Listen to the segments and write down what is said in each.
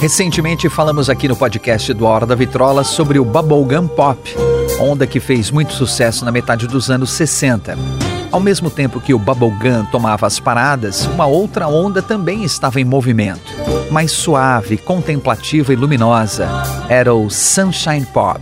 Recentemente falamos aqui no podcast do Hora da Vitrola sobre o Bubblegum Pop, onda que fez muito sucesso na metade dos anos 60. Ao mesmo tempo que o Bubblegum tomava as paradas, uma outra onda também estava em movimento. Mais suave, contemplativa e luminosa. Era o Sunshine Pop.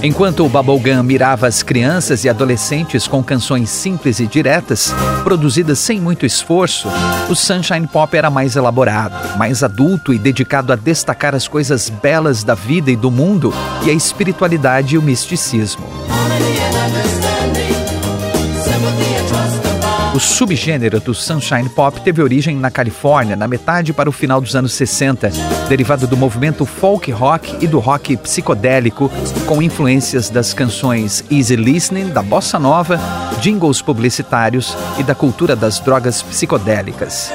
Enquanto o Bubblegum mirava as crianças e adolescentes com canções simples e diretas, produzidas sem muito esforço, o Sunshine Pop era mais elaborado, mais adulto e dedicado a destacar as coisas belas da vida e do mundo e a espiritualidade e o misticismo. O subgênero do Sunshine Pop teve origem na Califórnia na metade para o final dos anos 60, derivado do movimento folk rock e do rock psicodélico, com influências das canções Easy Listening, da bossa nova, jingles publicitários e da cultura das drogas psicodélicas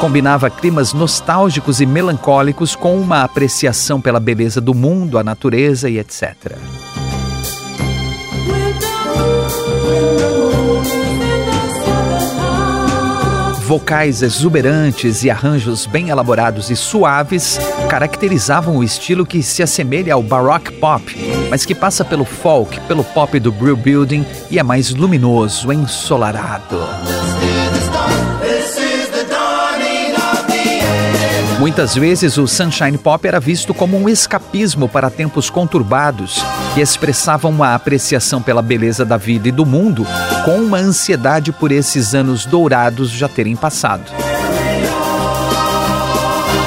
combinava climas nostálgicos e melancólicos com uma apreciação pela beleza do mundo, a natureza e etc. Vocais exuberantes e arranjos bem elaborados e suaves caracterizavam o estilo que se assemelha ao baroque pop, mas que passa pelo folk, pelo pop do Brill Building e é mais luminoso, ensolarado. Muitas vezes o Sunshine Pop era visto como um escapismo para tempos conturbados que expressavam uma apreciação pela beleza da vida e do mundo, com uma ansiedade por esses anos dourados já terem passado.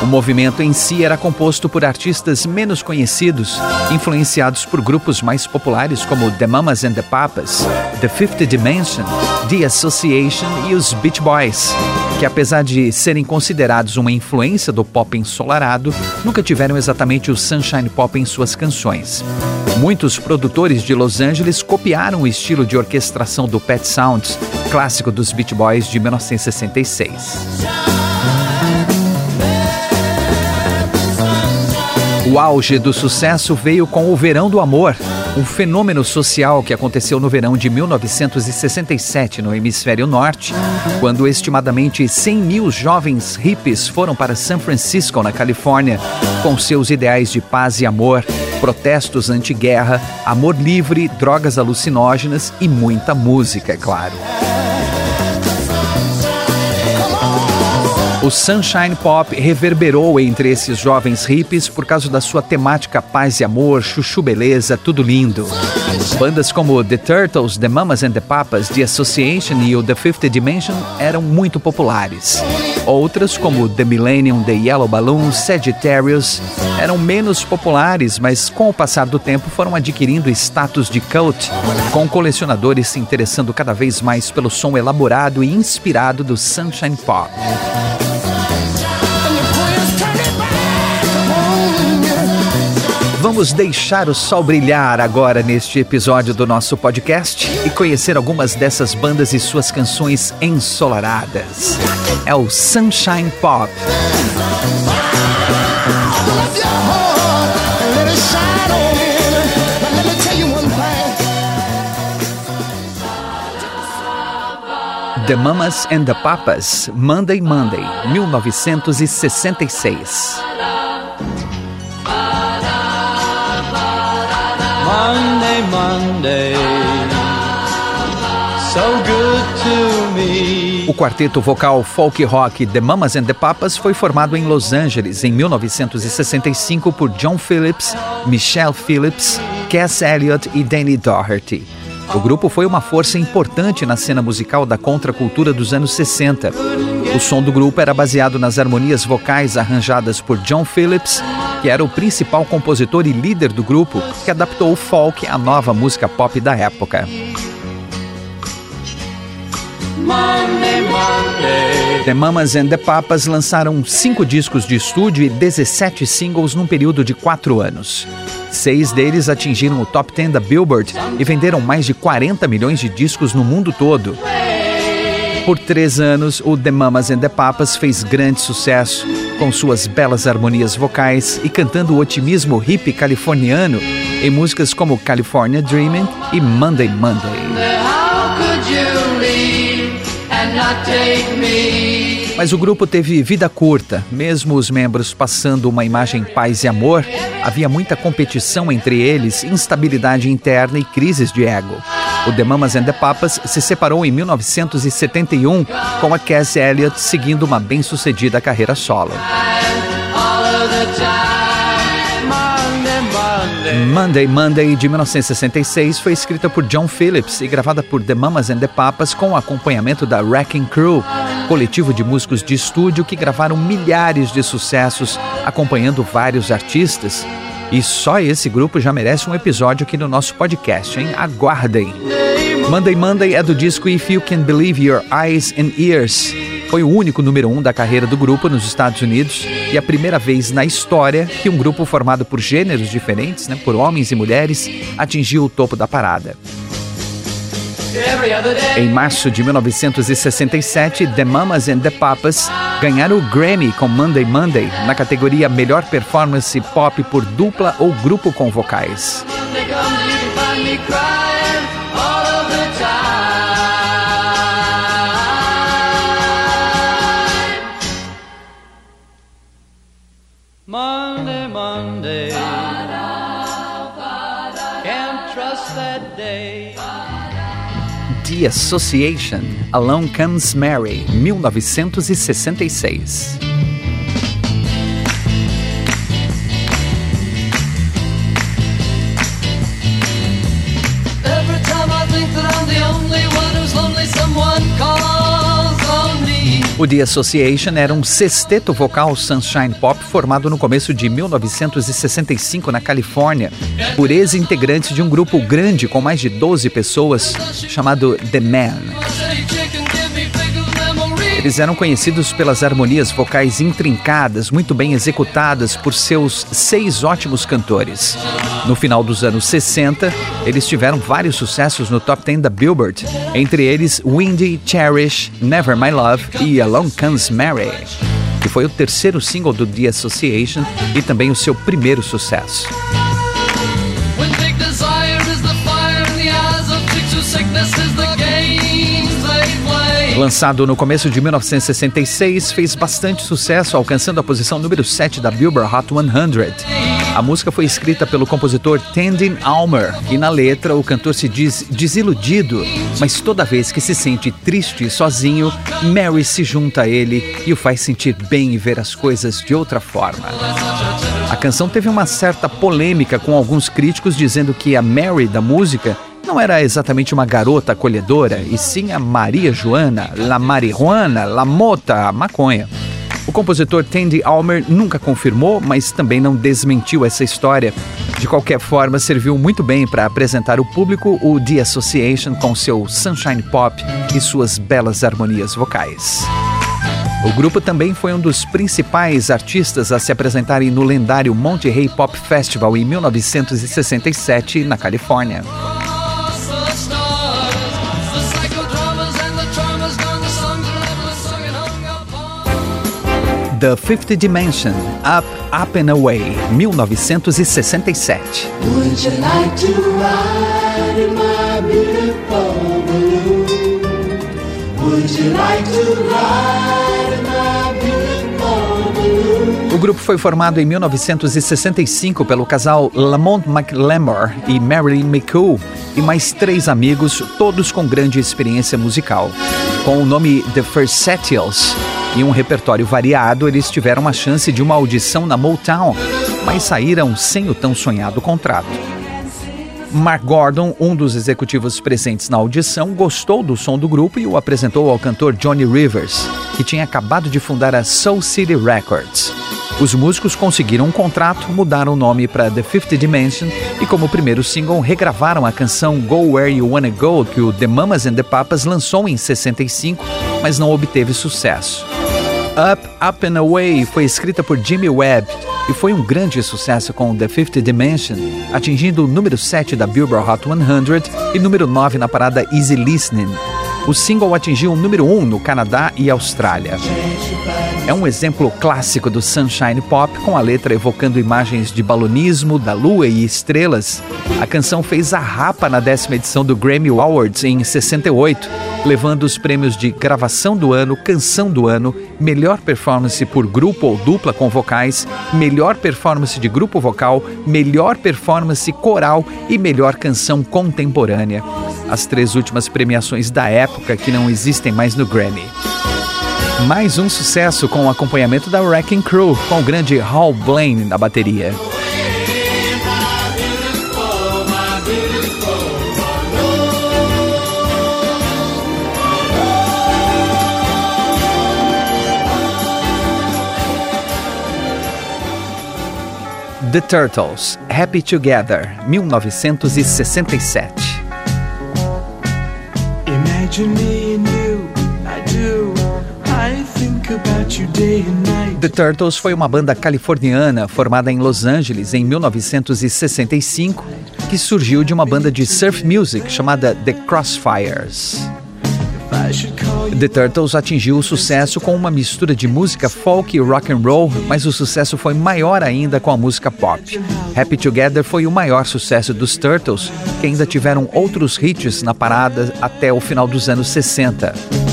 O movimento em si era composto por artistas menos conhecidos, influenciados por grupos mais populares como The Mamas and the Papas, The Fifth Dimension, The Association e os Beach Boys, que apesar de serem considerados uma influência do pop ensolarado, nunca tiveram exatamente o sunshine pop em suas canções. Muitos produtores de Los Angeles copiaram o estilo de orquestração do Pet Sounds, clássico dos Beach Boys de 1966. O auge do sucesso veio com o Verão do Amor, um fenômeno social que aconteceu no verão de 1967 no hemisfério norte, quando estimadamente 100 mil jovens hippies foram para São Francisco, na Califórnia, com seus ideais de paz e amor, protestos anti-guerra, amor livre, drogas alucinógenas e muita música, é claro. O Sunshine Pop reverberou entre esses jovens hippies por causa da sua temática paz e amor, chuchu beleza, tudo lindo. Bandas como The Turtles, The Mamas and the Papas, The Association e o The Fifth Dimension eram muito populares. Outras, como The Millennium, The Yellow Balloon, Sagittarius, eram menos populares, mas com o passar do tempo foram adquirindo status de cult, com colecionadores se interessando cada vez mais pelo som elaborado e inspirado do Sunshine Pop. Vamos deixar o sol brilhar agora neste episódio do nosso podcast e conhecer algumas dessas bandas e suas canções ensolaradas. É o Sunshine Pop. The Mamas and the Papas, Monday Monday, 1966. O quarteto vocal folk rock The Mamas and the Papas foi formado em Los Angeles em 1965 por John Phillips, Michelle Phillips, Cass Elliott e Danny Doherty. O grupo foi uma força importante na cena musical da contracultura dos anos 60. O som do grupo era baseado nas harmonias vocais arranjadas por John Phillips, que era o principal compositor e líder do grupo, que adaptou o folk à nova música pop da época. The Mamas and the Papas lançaram cinco discos de estúdio e 17 singles num período de quatro anos. Seis deles atingiram o top 10 da Billboard e venderam mais de 40 milhões de discos no mundo todo. Por três anos, o The Mamas and the Papas fez grande sucesso, com suas belas harmonias vocais e cantando o otimismo hippie californiano em músicas como California Dreaming e Monday Monday. Mas o grupo teve vida curta, mesmo os membros passando uma imagem paz e amor, havia muita competição entre eles, instabilidade interna e crises de ego. O The Mamas and the Papas se separou em 1971 com a Cassie Elliott seguindo uma bem-sucedida carreira solo. Monday Monday de 1966 foi escrita por John Phillips e gravada por The Mamas and the Papas com o acompanhamento da Wrecking Crew, coletivo de músicos de estúdio que gravaram milhares de sucessos acompanhando vários artistas. E só esse grupo já merece um episódio aqui no nosso podcast, hein? Aguardem! Monday Monday é do disco If You Can Believe Your Eyes and Ears. Foi o único número um da carreira do grupo nos Estados Unidos e a primeira vez na história que um grupo formado por gêneros diferentes, né, por homens e mulheres, atingiu o topo da parada. Em março de 1967, The Mamas and the Papas ganharam o Grammy com Monday Monday na categoria Melhor Performance Pop por dupla ou grupo com vocais. The Association, Along Comes Mary, 1966. O The Association era um sexteto vocal sunshine pop formado no começo de 1965 na Califórnia por ex-integrantes de um grupo grande com mais de 12 pessoas chamado The Man. Eles eram conhecidos pelas harmonias vocais intrincadas, muito bem executadas por seus seis ótimos cantores. No final dos anos 60, eles tiveram vários sucessos no top 10 da Billboard, entre eles Windy, Cherish, Never My Love e Along Comes Mary, que foi o terceiro single do The Association e também o seu primeiro sucesso. Lançado no começo de 1966, fez bastante sucesso, alcançando a posição número 7 da Billboard Hot 100. A música foi escrita pelo compositor Tandin Almer e na letra o cantor se diz desiludido, mas toda vez que se sente triste e sozinho, Mary se junta a ele e o faz sentir bem e ver as coisas de outra forma. A canção teve uma certa polêmica com alguns críticos dizendo que a Mary da música não era exatamente uma garota acolhedora, e sim a Maria Joana, La Marihuana, La Mota, a maconha. O compositor Tandy Almer nunca confirmou, mas também não desmentiu essa história. De qualquer forma, serviu muito bem para apresentar ao público o The Association com seu sunshine pop e suas belas harmonias vocais. O grupo também foi um dos principais artistas a se apresentarem no lendário Monterey Pop Festival em 1967, na Califórnia. The Fifth Dimension, Up, Up and Away, 1967. Would you like to ride in my beautiful balloon? Would you like to ride in my beautiful balloon? O grupo foi formado em 1965 pelo casal Lamont McLemore e Marilyn McCool e mais três amigos, todos com grande experiência musical. Com o nome The Versatiles, e um repertório variado, eles tiveram a chance de uma audição na Motown, mas saíram sem o tão sonhado contrato. Mark Gordon, um dos executivos presentes na audição, gostou do som do grupo e o apresentou ao cantor Johnny Rivers, que tinha acabado de fundar a Soul City Records. Os músicos conseguiram um contrato, mudaram o nome para The Fifth Dimension e, como primeiro single, regravaram a canção Go Where You Wanna Go, que o The Mamas and the Papas lançou em 65, mas não obteve sucesso. Up, Up and Away foi escrita por Jimmy Webb e foi um grande sucesso com The Fifth Dimension, atingindo o número 7 da Billboard Hot 100 e número 9 na parada Easy Listening. O single atingiu o número 1 no Canadá e Austrália. É um exemplo clássico do Sunshine Pop, com a letra evocando imagens de balonismo, da lua e estrelas. A canção fez a rapa na décima edição do Grammy Awards em 68, levando os prêmios de gravação do ano, canção do ano, melhor performance por grupo ou dupla com vocais, melhor performance de grupo vocal, melhor performance coral e melhor canção contemporânea. As três últimas premiações da época que não existem mais no Grammy. Mais um sucesso com o acompanhamento da Wrecking Crew, com o grande Hal Blaine na bateria. The Turtles, Happy Together, 1967. The Turtles foi uma banda californiana formada em Los Angeles em 1965 que surgiu de uma banda de surf music chamada The Crossfires. The Turtles atingiu o sucesso com uma mistura de música folk e rock and roll, mas o sucesso foi maior ainda com a música pop. Happy Together foi o maior sucesso dos Turtles, que ainda tiveram outros hits na parada até o final dos anos 60.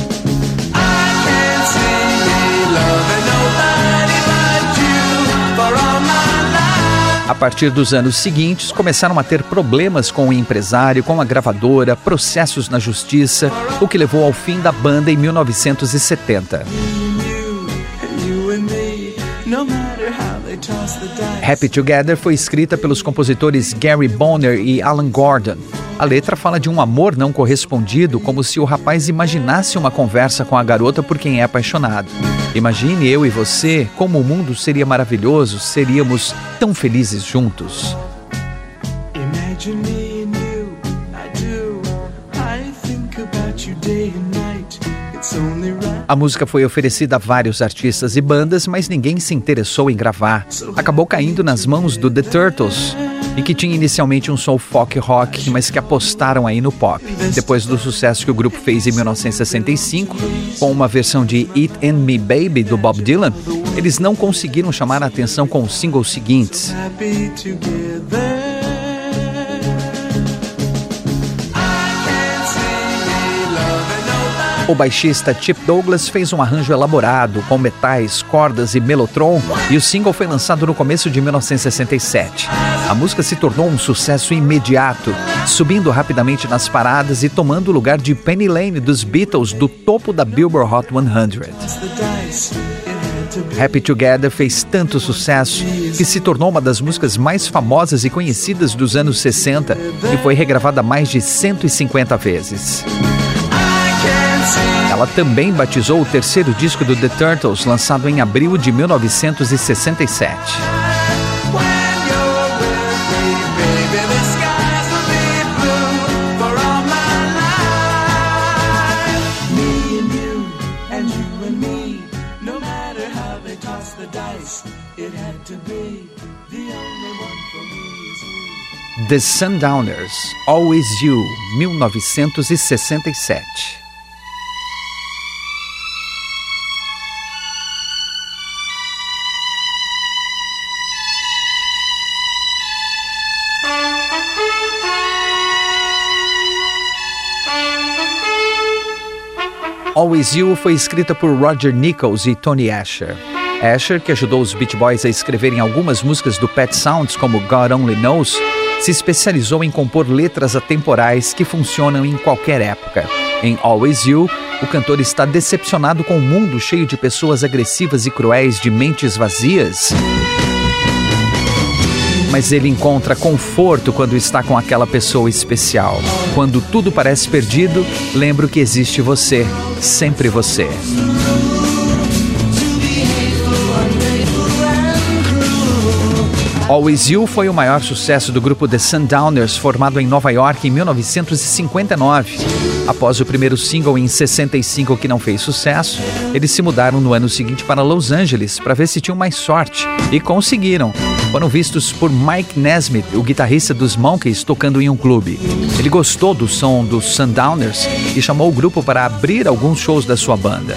A partir dos anos seguintes, começaram a ter problemas com o empresário, com a gravadora, processos na justiça, o que levou ao fim da banda em 1970. Happy Together foi escrita pelos compositores Gary Bonner e Alan Gordon. A letra fala de um amor não correspondido, como se o rapaz imaginasse uma conversa com a garota por quem é apaixonado. Imagine eu e você como o mundo seria maravilhoso, seríamos tão felizes juntos. Imagine A música foi oferecida a vários artistas e bandas, mas ninguém se interessou em gravar. Acabou caindo nas mãos do The Turtles, e que tinha inicialmente um som folk rock, mas que apostaram aí no pop. Depois do sucesso que o grupo fez em 1965, com uma versão de It and Me Baby do Bob Dylan, eles não conseguiram chamar a atenção com os singles seguintes. O baixista Chip Douglas fez um arranjo elaborado com metais, cordas e melotron e o single foi lançado no começo de 1967. A música se tornou um sucesso imediato, subindo rapidamente nas paradas e tomando o lugar de Penny Lane dos Beatles do topo da Billboard Hot 100. Happy Together fez tanto sucesso que se tornou uma das músicas mais famosas e conhecidas dos anos 60 e foi regravada mais de 150 vezes. Ela também batizou o terceiro disco do The Turtles, lançado em abril de 1967. The Sundowners, Always You, 1967. You foi escrita por Roger Nichols e Tony Asher. Asher, que ajudou os Beach Boys a escreverem algumas músicas do Pet Sounds, como God Only Knows, se especializou em compor letras atemporais que funcionam em qualquer época. Em Always You, o cantor está decepcionado com o um mundo cheio de pessoas agressivas e cruéis de mentes vazias. Mas ele encontra conforto quando está com aquela pessoa especial. Quando tudo parece perdido, lembro que existe você, sempre você. Always You foi o maior sucesso do grupo The Sundowners, formado em Nova York em 1959. Após o primeiro single em 65 que não fez sucesso, eles se mudaram no ano seguinte para Los Angeles para ver se tinham mais sorte e conseguiram. Foram vistos por Mike Nesmith, o guitarrista dos Monkeys, tocando em um clube. Ele gostou do som dos Sundowners e chamou o grupo para abrir alguns shows da sua banda.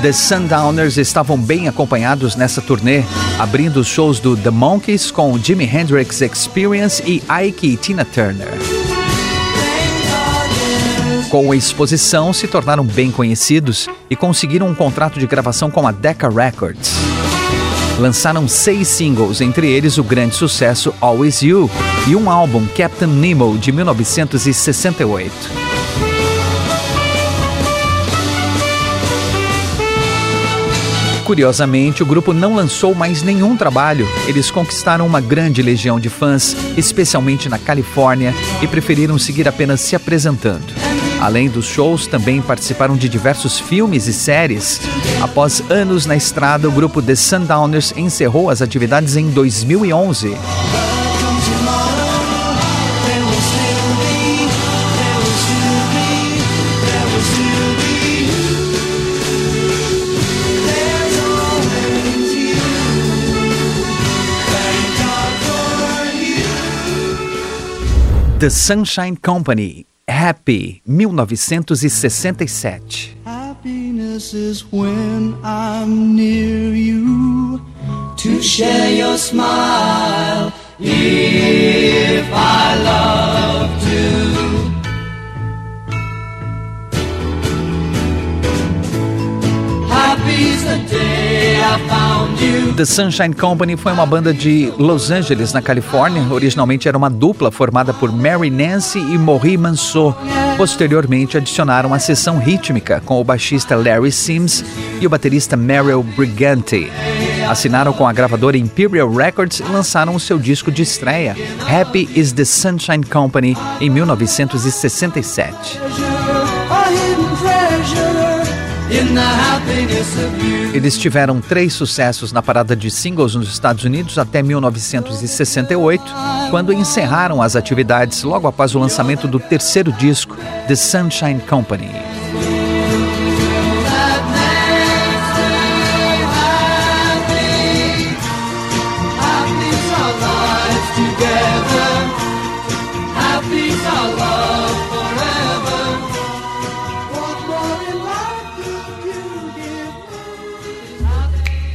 The Sundowners estavam bem acompanhados nessa turnê, abrindo os shows do The Monkees com Jimi Hendrix Experience e Ike e Tina Turner. Com a exposição, se tornaram bem conhecidos e conseguiram um contrato de gravação com a Decca Records. Lançaram seis singles, entre eles o grande sucesso Always You e um álbum Captain Nemo de 1968. Curiosamente, o grupo não lançou mais nenhum trabalho. Eles conquistaram uma grande legião de fãs, especialmente na Califórnia, e preferiram seguir apenas se apresentando. Além dos shows, também participaram de diversos filmes e séries. Após anos na estrada, o grupo The Sundowners encerrou as atividades em 2011. The Sunshine Company, Happy, 1967. Happiness is when I'm near you to share your smile if I love to. The Sunshine Company foi uma banda de Los Angeles, na Califórnia. Originalmente era uma dupla formada por Mary Nancy e Maurice Manceau. Posteriormente adicionaram a sessão rítmica com o baixista Larry Sims e o baterista Meryl Brigante. Assinaram com a gravadora Imperial Records e lançaram o seu disco de estreia, Happy is the Sunshine Company, em 1967. Eles tiveram três sucessos na parada de singles nos Estados Unidos até 1968, quando encerraram as atividades logo após o lançamento do terceiro disco, The Sunshine Company.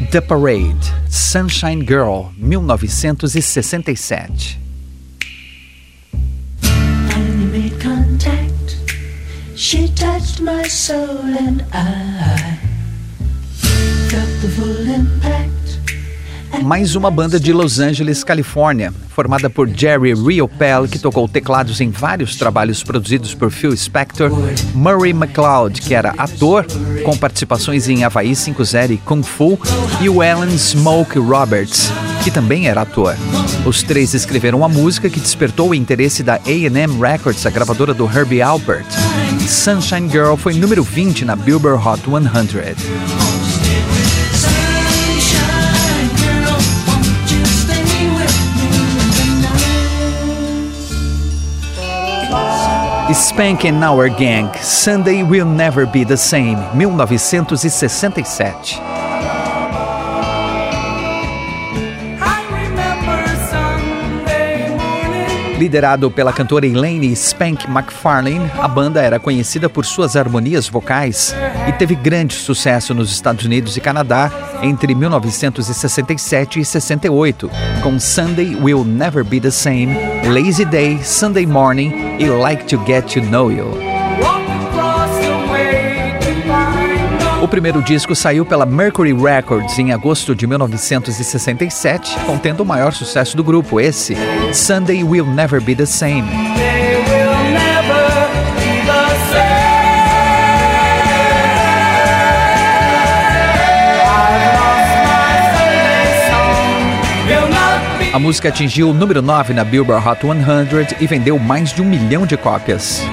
The Parade, Sunshine Girl, 1967. made contact. She touched my soul and I felt the full impact. Mais uma banda de Los Angeles, Califórnia, formada por Jerry Riopel, que tocou teclados em vários trabalhos produzidos por Phil Spector, Murray McLeod, que era ator, com participações em Havaí 5-0 e Kung Fu, e o Alan Smoke Roberts, que também era ator. Os três escreveram a música que despertou o interesse da A&M Records, a gravadora do Herbie Alpert. Sunshine Girl foi número 20 na Billboard Hot 100. Spank and Our Gang, Sunday Will Never Be the Same, 1967. Liderado pela cantora Elaine Spank McFarlane, a banda era conhecida por suas harmonias vocais e teve grande sucesso nos Estados Unidos e Canadá entre 1967 e 68, com Sunday Will Never Be the Same, Lazy Day, Sunday Morning e Like to Get to Know You. O primeiro disco saiu pela Mercury Records em agosto de 1967, contendo o maior sucesso do grupo, esse Sunday Will Never Be the Same. A música atingiu o número 9 na Billboard Hot 100 e vendeu mais de um milhão de cópias.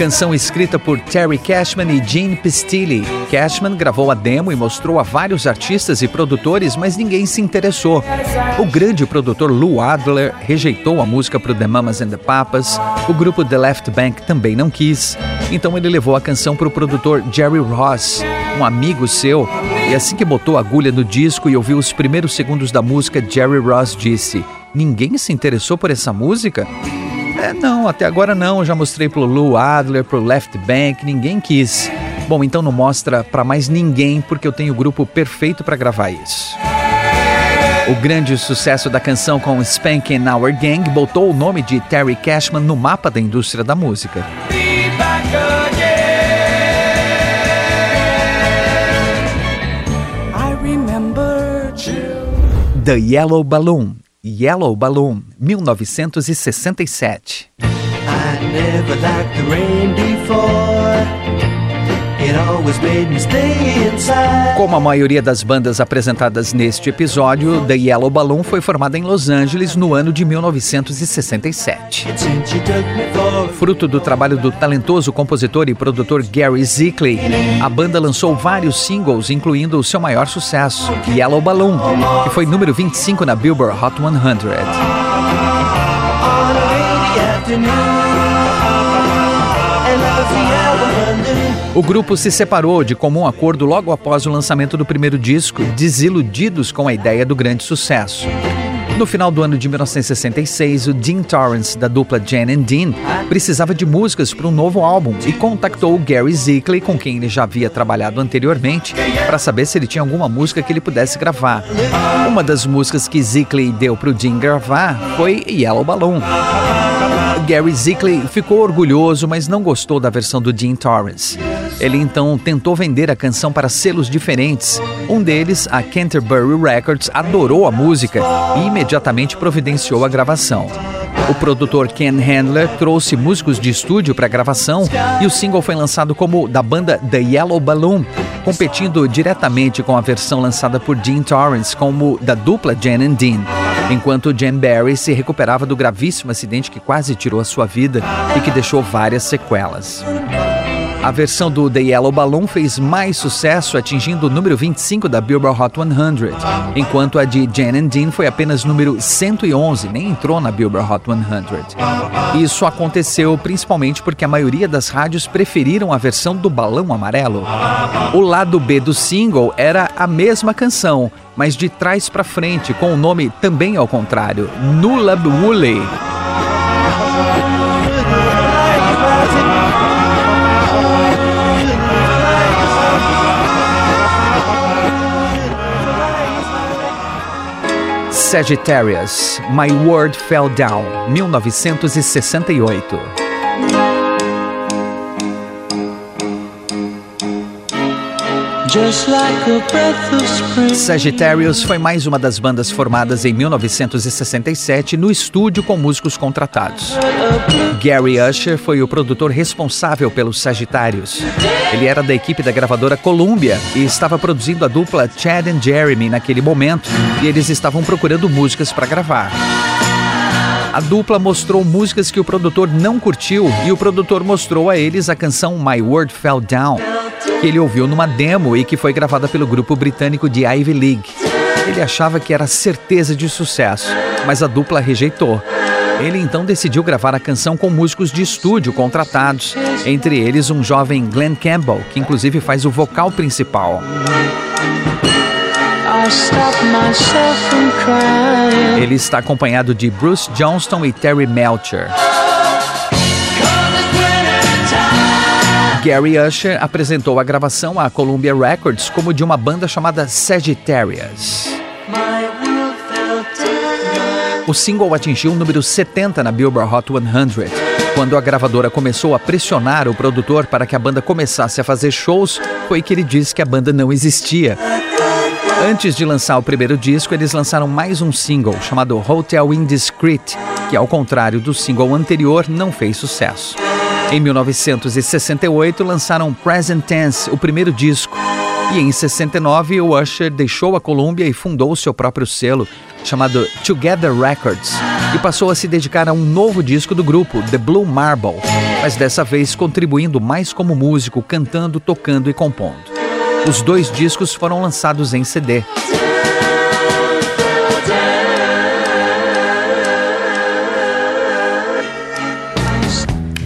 Canção escrita por Terry Cashman e Gene Pistilli. Cashman gravou a demo e mostrou a vários artistas e produtores, mas ninguém se interessou. O grande produtor Lou Adler rejeitou a música para o The Mamas and the Papas. O grupo The Left Bank também não quis. Então ele levou a canção para o produtor Jerry Ross, um amigo seu. E assim que botou a agulha no disco e ouviu os primeiros segundos da música, Jerry Ross disse: Ninguém se interessou por essa música? É, não, até agora não. já mostrei pro Lou Adler, pro Left Bank, ninguém quis. Bom, então não mostra para mais ninguém, porque eu tenho o grupo perfeito para gravar isso. O grande sucesso da canção com Spanking Our Gang botou o nome de Terry Cashman no mapa da indústria da música. The Yellow Balloon Yellow Balloon, 1967. I never liked the rain before. Como a maioria das bandas apresentadas neste episódio, The Yellow Balloon foi formada em Los Angeles no ano de 1967. Fruto do trabalho do talentoso compositor e produtor Gary Zickley, a banda lançou vários singles, incluindo o seu maior sucesso, Yellow Balloon, que foi número 25 na Billboard Hot 100. O grupo se separou de comum acordo logo após o lançamento do primeiro disco, desiludidos com a ideia do grande sucesso. No final do ano de 1966, o Dean Torrance, da dupla Jan and Dean, precisava de músicas para um novo álbum e contactou o Gary Zickley, com quem ele já havia trabalhado anteriormente, para saber se ele tinha alguma música que ele pudesse gravar. Uma das músicas que Zickley deu para o Dean gravar foi Yellow Balloon. Gary Zickley ficou orgulhoso, mas não gostou da versão do Dean Torrance. Ele então tentou vender a canção para selos diferentes. Um deles, a Canterbury Records, adorou a música e imediatamente providenciou a gravação. O produtor Ken Handler trouxe músicos de estúdio para a gravação e o single foi lançado como da banda The Yellow Balloon, competindo diretamente com a versão lançada por Dean Torrance como da dupla Jan and Dean enquanto Jan Barry se recuperava do gravíssimo acidente que quase tirou a sua vida e que deixou várias sequelas. A versão do The Yellow Balloon fez mais sucesso, atingindo o número 25 da Billboard Hot 100, enquanto a de Jan and Dean foi apenas número 111, nem entrou na Billboard Hot 100. Isso aconteceu principalmente porque a maioria das rádios preferiram a versão do balão amarelo. O lado B do single era a mesma canção, mas de trás para frente, com o nome também ao contrário, Nullab Woolley. Sagittarius, My World Fell Down, 1968. Sagittarius foi mais uma das bandas formadas em 1967 no estúdio com músicos contratados. Gary Usher foi o produtor responsável pelos Sagittarius. Ele era da equipe da gravadora Columbia e estava produzindo a dupla Chad and Jeremy naquele momento, e eles estavam procurando músicas para gravar. A dupla mostrou músicas que o produtor não curtiu e o produtor mostrou a eles a canção My World Fell Down que ele ouviu numa demo e que foi gravada pelo grupo britânico de Ivy League. Ele achava que era certeza de sucesso, mas a dupla rejeitou. Ele então decidiu gravar a canção com músicos de estúdio contratados, entre eles um jovem Glenn Campbell, que inclusive faz o vocal principal. Ele está acompanhado de Bruce Johnston e Terry Melcher. Gary Usher apresentou a gravação à Columbia Records como de uma banda chamada Sagittarius. O single atingiu o número 70 na Billboard Hot 100. Quando a gravadora começou a pressionar o produtor para que a banda começasse a fazer shows, foi que ele disse que a banda não existia. Antes de lançar o primeiro disco, eles lançaram mais um single chamado Hotel Indiscreet, que, ao contrário do single anterior, não fez sucesso. Em 1968, lançaram Present Tense, o primeiro disco. E em 69, o Usher deixou a Columbia e fundou seu próprio selo, chamado Together Records, e passou a se dedicar a um novo disco do grupo, The Blue Marble, mas dessa vez contribuindo mais como músico, cantando, tocando e compondo. Os dois discos foram lançados em CD.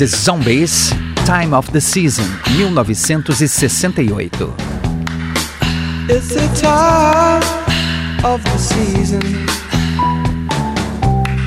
The Zombies, Time of the Season, 1968. It's the time of the season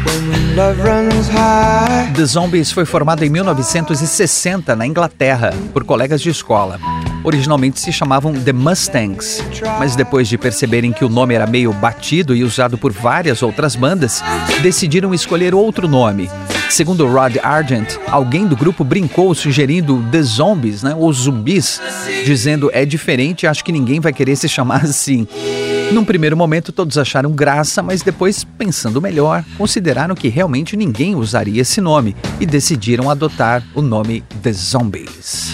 when love runs high. The Zombies foi formado em 1960 na Inglaterra por colegas de escola. Originalmente se chamavam The Mustangs, mas depois de perceberem que o nome era meio batido e usado por várias outras bandas, decidiram escolher outro nome Segundo Rod Argent, alguém do grupo brincou sugerindo The Zombies, né, ou zumbis, dizendo é diferente, acho que ninguém vai querer se chamar assim. Num primeiro momento todos acharam graça, mas depois, pensando melhor, consideraram que realmente ninguém usaria esse nome e decidiram adotar o nome The Zombies.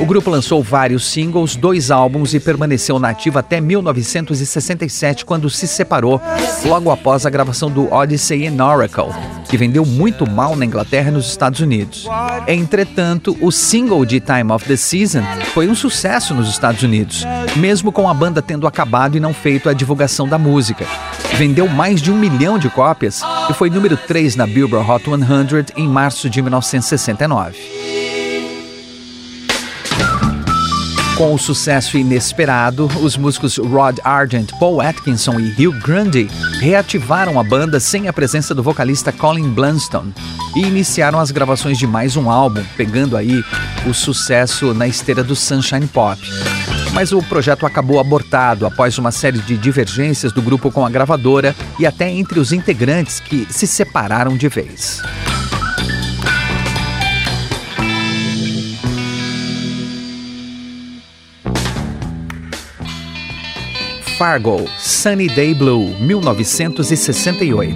O grupo lançou vários singles, dois álbuns e permaneceu nativo até 1967, quando se separou, logo após a gravação do Odyssey in Oracle, que vendeu muito mal na Inglaterra e nos Estados Unidos. Entretanto, o single de Time of the Season foi um sucesso nos Estados Unidos, mesmo com a banda tendo acabado e não feito a divulgação da música. Vendeu mais de um milhão de cópias e foi número 3 na Billboard Hot 100 em março de 1969. Com o sucesso inesperado, os músicos Rod Argent, Paul Atkinson e Hugh Grundy reativaram a banda sem a presença do vocalista Colin Blunstone e iniciaram as gravações de mais um álbum, pegando aí o sucesso na esteira do Sunshine Pop. Mas o projeto acabou abortado após uma série de divergências do grupo com a gravadora e até entre os integrantes que se separaram de vez. Fargo, Sunny Day Blue, 1968.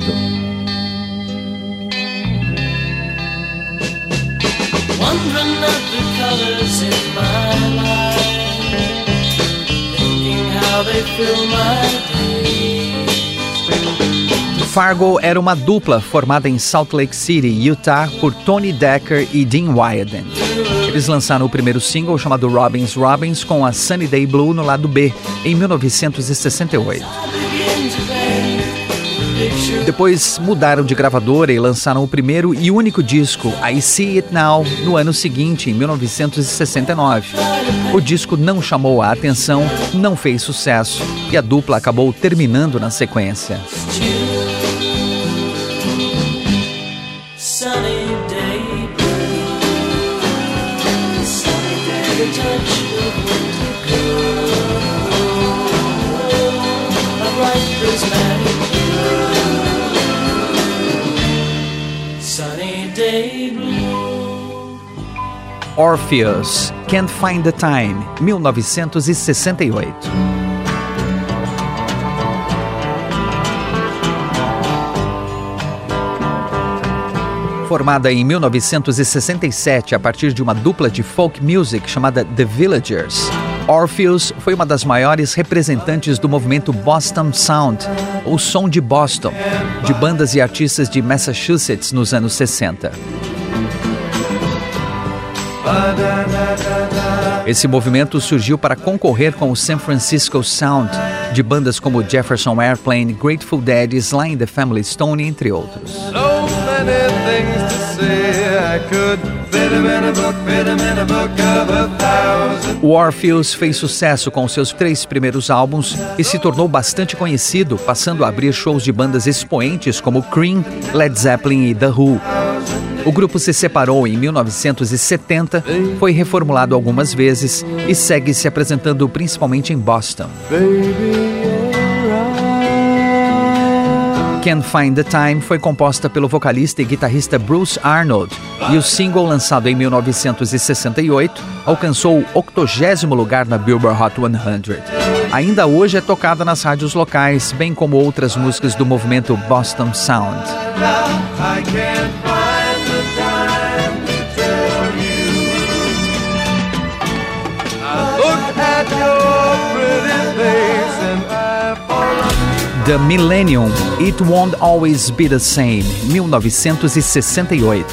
Fargo era uma dupla formada em Salt Lake City, Utah, por Tony Decker e Dean Wyaden. Eles lançaram o primeiro single chamado Robbins Robbins com a Sunny Day Blue no lado B, em 1968. Depois mudaram de gravadora e lançaram o primeiro e único disco, I See It Now, no ano seguinte, em 1969. O disco não chamou a atenção, não fez sucesso e a dupla acabou terminando na sequência. Orpheus, Can't Find the Time, 1968. Formada em 1967 a partir de uma dupla de folk music chamada The Villagers, Orpheus foi uma das maiores representantes do movimento Boston Sound, ou som de Boston, de bandas e artistas de Massachusetts nos anos 60. Esse movimento surgiu para concorrer com o San Francisco Sound, de bandas como Jefferson Airplane, Grateful Dead, Sly and the Family Stone, entre outros. Orpheus fez sucesso com seus três primeiros álbuns e se tornou bastante conhecido, passando a abrir shows de bandas expoentes como Cream, Led Zeppelin e The Who. O grupo se separou em 1970, foi reformulado algumas vezes e segue se apresentando principalmente em Boston. Can't Find the Time foi composta pelo vocalista e guitarrista Bruce Arnold e o single lançado em 1968 alcançou o 80 lugar na Billboard Hot 100. Ainda hoje é tocada nas rádios locais, bem como outras músicas do movimento Boston Sound. The Millennium, It Won't Always Be the Same, 1968.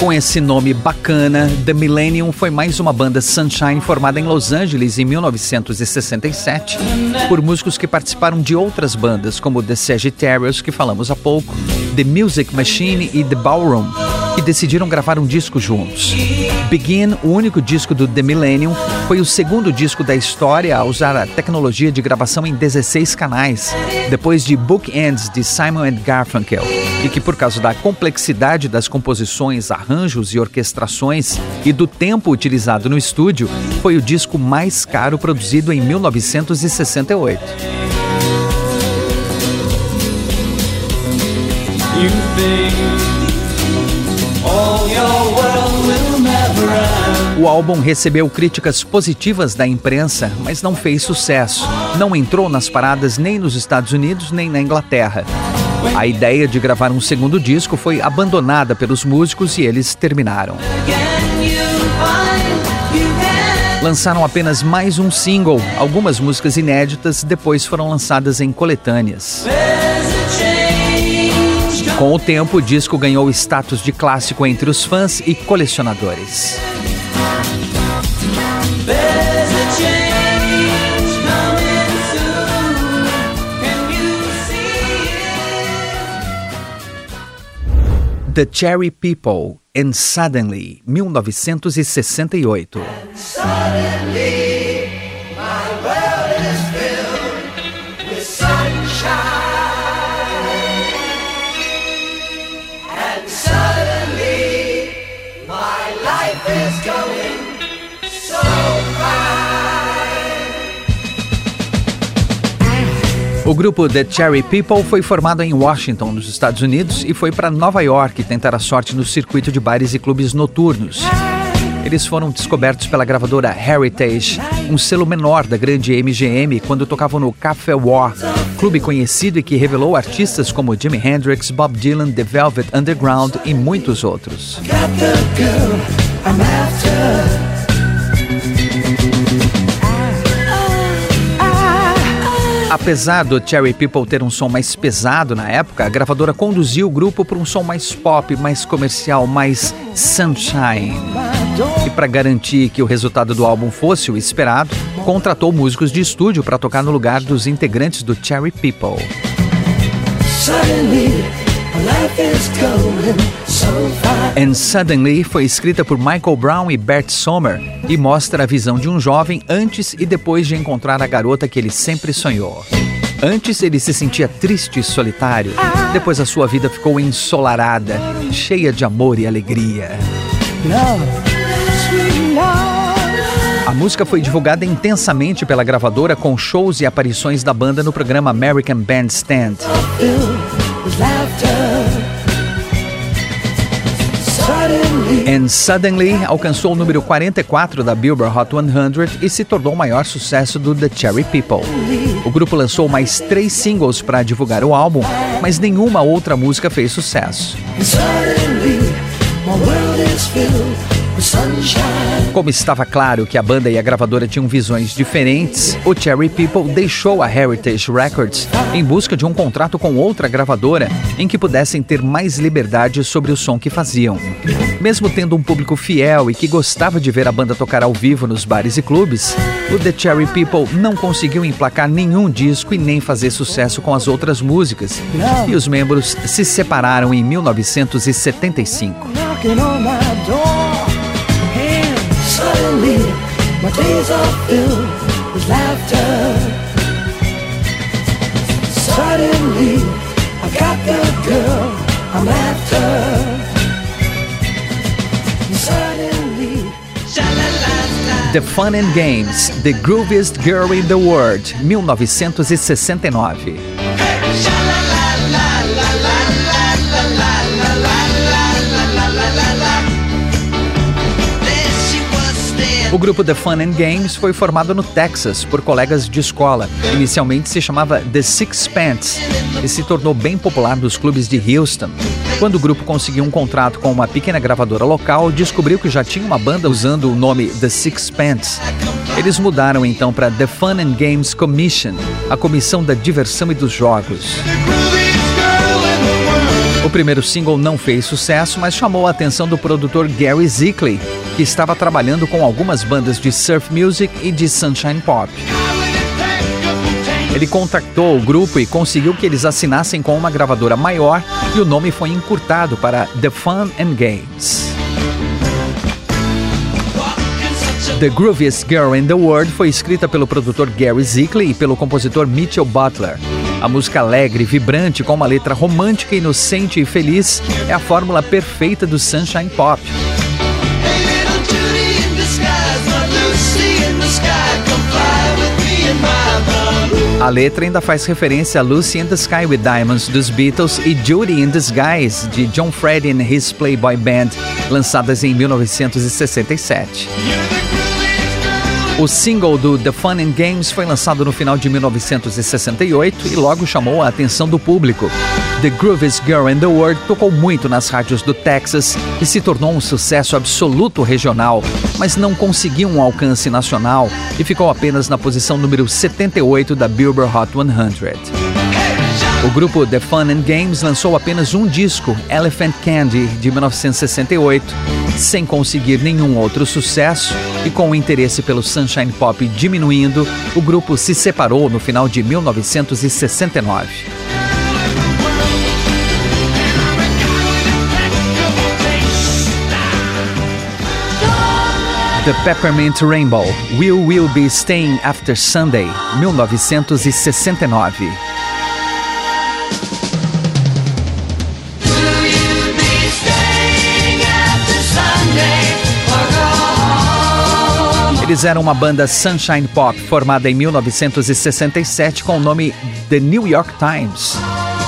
Com esse nome bacana, The Millennium foi mais uma banda Sunshine formada em Los Angeles em 1967 por músicos que participaram de outras bandas, como The Sagittarius, que falamos há pouco, The Music Machine e The Ballroom e decidiram gravar um disco juntos. Begin, o único disco do The Millennium, foi o segundo disco da história a usar a tecnologia de gravação em 16 canais, depois de Bookends de Simon Garfunkel, e que por causa da complexidade das composições, arranjos e orquestrações e do tempo utilizado no estúdio, foi o disco mais caro produzido em 1968. You think o álbum recebeu críticas positivas da imprensa, mas não fez sucesso. Não entrou nas paradas nem nos Estados Unidos nem na Inglaterra. A ideia de gravar um segundo disco foi abandonada pelos músicos e eles terminaram. Lançaram apenas mais um single, algumas músicas inéditas depois foram lançadas em coletâneas. Com o tempo, o disco ganhou status de clássico entre os fãs e colecionadores. The Cherry People and Suddenly, 1968. O grupo The Cherry People foi formado em Washington, nos Estados Unidos, e foi para Nova York tentar a sorte no circuito de bares e clubes noturnos. Eles foram descobertos pela gravadora Heritage, um selo menor da grande MGM, quando tocavam no Café War, clube conhecido e que revelou artistas como Jimi Hendrix, Bob Dylan, The Velvet Underground e muitos outros. Apesar do Cherry People ter um som mais pesado na época, a gravadora conduziu o grupo para um som mais pop, mais comercial, mais sunshine. E para garantir que o resultado do álbum fosse o esperado, contratou músicos de estúdio para tocar no lugar dos integrantes do Cherry People. And Suddenly foi escrita por Michael Brown e Bert Sommer e mostra a visão de um jovem antes e depois de encontrar a garota que ele sempre sonhou. Antes ele se sentia triste e solitário, depois a sua vida ficou ensolarada, cheia de amor e alegria. A música foi divulgada intensamente pela gravadora com shows e aparições da banda no programa American Bandstand. And Suddenly alcançou o número 44 da Billboard Hot 100 e se tornou o maior sucesso do The Cherry People. O grupo lançou mais três singles para divulgar o álbum, mas nenhuma outra música fez sucesso. Como estava claro que a banda e a gravadora tinham visões diferentes, o Cherry People deixou a Heritage Records em busca de um contrato com outra gravadora em que pudessem ter mais liberdade sobre o som que faziam. Mesmo tendo um público fiel e que gostava de ver a banda tocar ao vivo nos bares e clubes, o The Cherry People não conseguiu emplacar nenhum disco e nem fazer sucesso com as outras músicas, e os membros se separaram em 1975. My days are filled with laughter. Suddenly, I got the girl I'm after. The Fun and Games, The Grooviest Girl in the World, 1969. O grupo The Fun and Games foi formado no Texas por colegas de escola. Inicialmente se chamava The Six Pants e se tornou bem popular nos clubes de Houston. Quando o grupo conseguiu um contrato com uma pequena gravadora local, descobriu que já tinha uma banda usando o nome The Six Pants. Eles mudaram então para The Fun and Games Commission, a comissão da diversão e dos jogos. O primeiro single não fez sucesso, mas chamou a atenção do produtor Gary Zickley, que estava trabalhando com algumas bandas de surf music e de sunshine pop. Ele contactou o grupo e conseguiu que eles assinassem com uma gravadora maior e o nome foi encurtado para The Fun and Games. The Grooviest Girl in the World foi escrita pelo produtor Gary Zickley e pelo compositor Mitchell Butler. A música alegre, vibrante, com uma letra romântica, inocente e feliz, é a fórmula perfeita do Sunshine Pop. A letra ainda faz referência a Lucy in the Sky with Diamonds dos Beatles e Judy in Disguise de John Freddy and His Playboy Band, lançadas em 1967. O single do The Fun and Games foi lançado no final de 1968 e logo chamou a atenção do público. The Grooviest Girl in the World tocou muito nas rádios do Texas e se tornou um sucesso absoluto regional, mas não conseguiu um alcance nacional e ficou apenas na posição número 78 da Billboard Hot 100. O grupo The Fun and Games lançou apenas um disco, Elephant Candy, de 1968, sem conseguir nenhum outro sucesso e com o interesse pelo Sunshine Pop diminuindo, o grupo se separou no final de 1969. The Peppermint Rainbow, Will Will Be Staying After Sunday, 1969. Eles eram uma banda Sunshine Pop formada em 1967 com o nome The New York Times.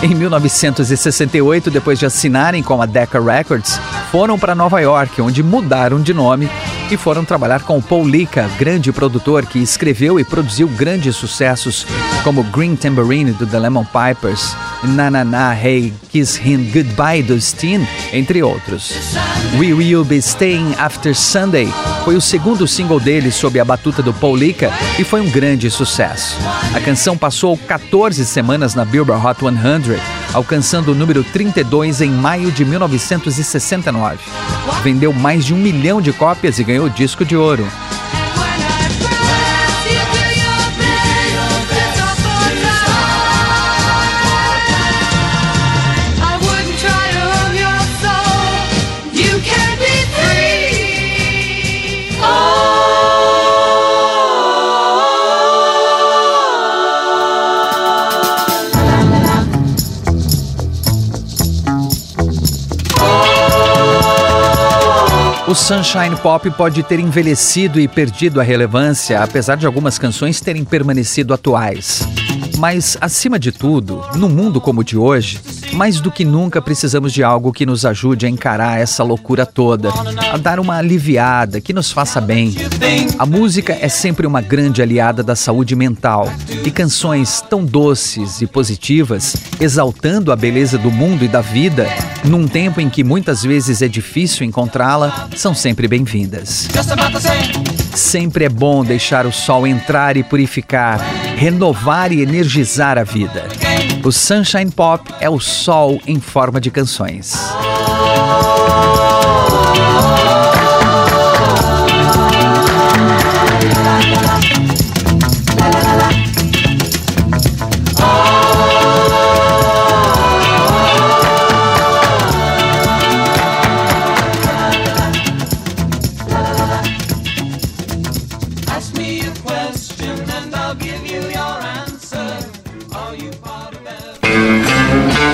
Em 1968, depois de assinarem com a Decca Records, foram para Nova York, onde mudaram de nome e foram trabalhar com Paul Lika, grande produtor que escreveu e produziu grandes sucessos como Green Tambourine do The Lemon Pipers, Na Na Na Hey Kiss Him Goodbye do Steen, entre outros. We Will Be Staying After Sunday foi o segundo single dele sob a batuta do Paul Lika e foi um grande sucesso. A canção passou 14 semanas na Billboard Hot 100, alcançando o número 32 em maio de 1969. Vendeu mais de um milhão de cópias e ganhou disco de ouro. O Sunshine Pop pode ter envelhecido e perdido a relevância, apesar de algumas canções terem permanecido atuais. Mas, acima de tudo, num mundo como o de hoje, mais do que nunca precisamos de algo que nos ajude a encarar essa loucura toda, a dar uma aliviada, que nos faça bem. A música é sempre uma grande aliada da saúde mental e canções tão doces e positivas, exaltando a beleza do mundo e da vida, num tempo em que muitas vezes é difícil encontrá-la, são sempre bem-vindas. Sempre é bom deixar o sol entrar e purificar, renovar e energizar a vida. O Sunshine Pop é o sol em forma de canções.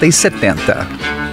60 e 70.